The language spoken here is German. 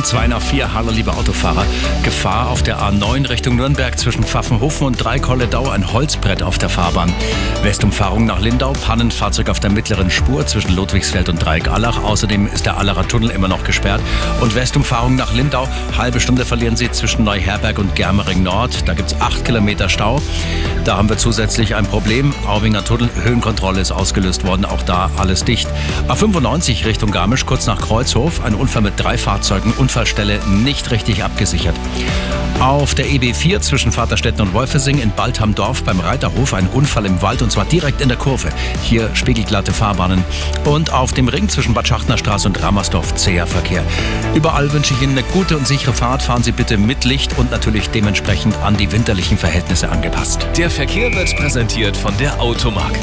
Und zwei nach vier, hallo liebe Autofahrer. Gefahr auf der A9 Richtung Nürnberg zwischen Pfaffenhofen und Dreikolledau, ein Holzbrett auf der Fahrbahn. Westumfahrung nach Lindau, Pannenfahrzeug auf der mittleren Spur zwischen Ludwigsfeld und Dreieck-Allach. Außerdem ist der Allacher Tunnel immer noch gesperrt. Und Westumfahrung nach Lindau, halbe Stunde verlieren Sie zwischen Neuherberg und Germering Nord. Da gibt es acht Kilometer Stau. Da haben wir zusätzlich ein Problem. Aubinger Tunnel, Höhenkontrolle ist ausgelöst worden. Auch da alles dicht. A95 Richtung Garmisch, kurz nach Kreuzhof. Ein Unfall mit drei Fahrzeugen. Unfallstelle nicht richtig abgesichert. Auf der EB4 zwischen Vaterstetten und Wolfesing in Balthamdorf beim Reiterhof ein Unfall im Wald und zwar direkt in der Kurve. Hier spiegelglatte Fahrbahnen. Und auf dem Ring zwischen Bad Schachtner Straße und Rammersdorf zäher Verkehr. Überall wünsche ich Ihnen eine gute und sichere Fahrt. Fahren Sie bitte mit Licht und natürlich dementsprechend an die winterlichen Verhältnisse angepasst. Der Verkehr wird präsentiert von der Automark.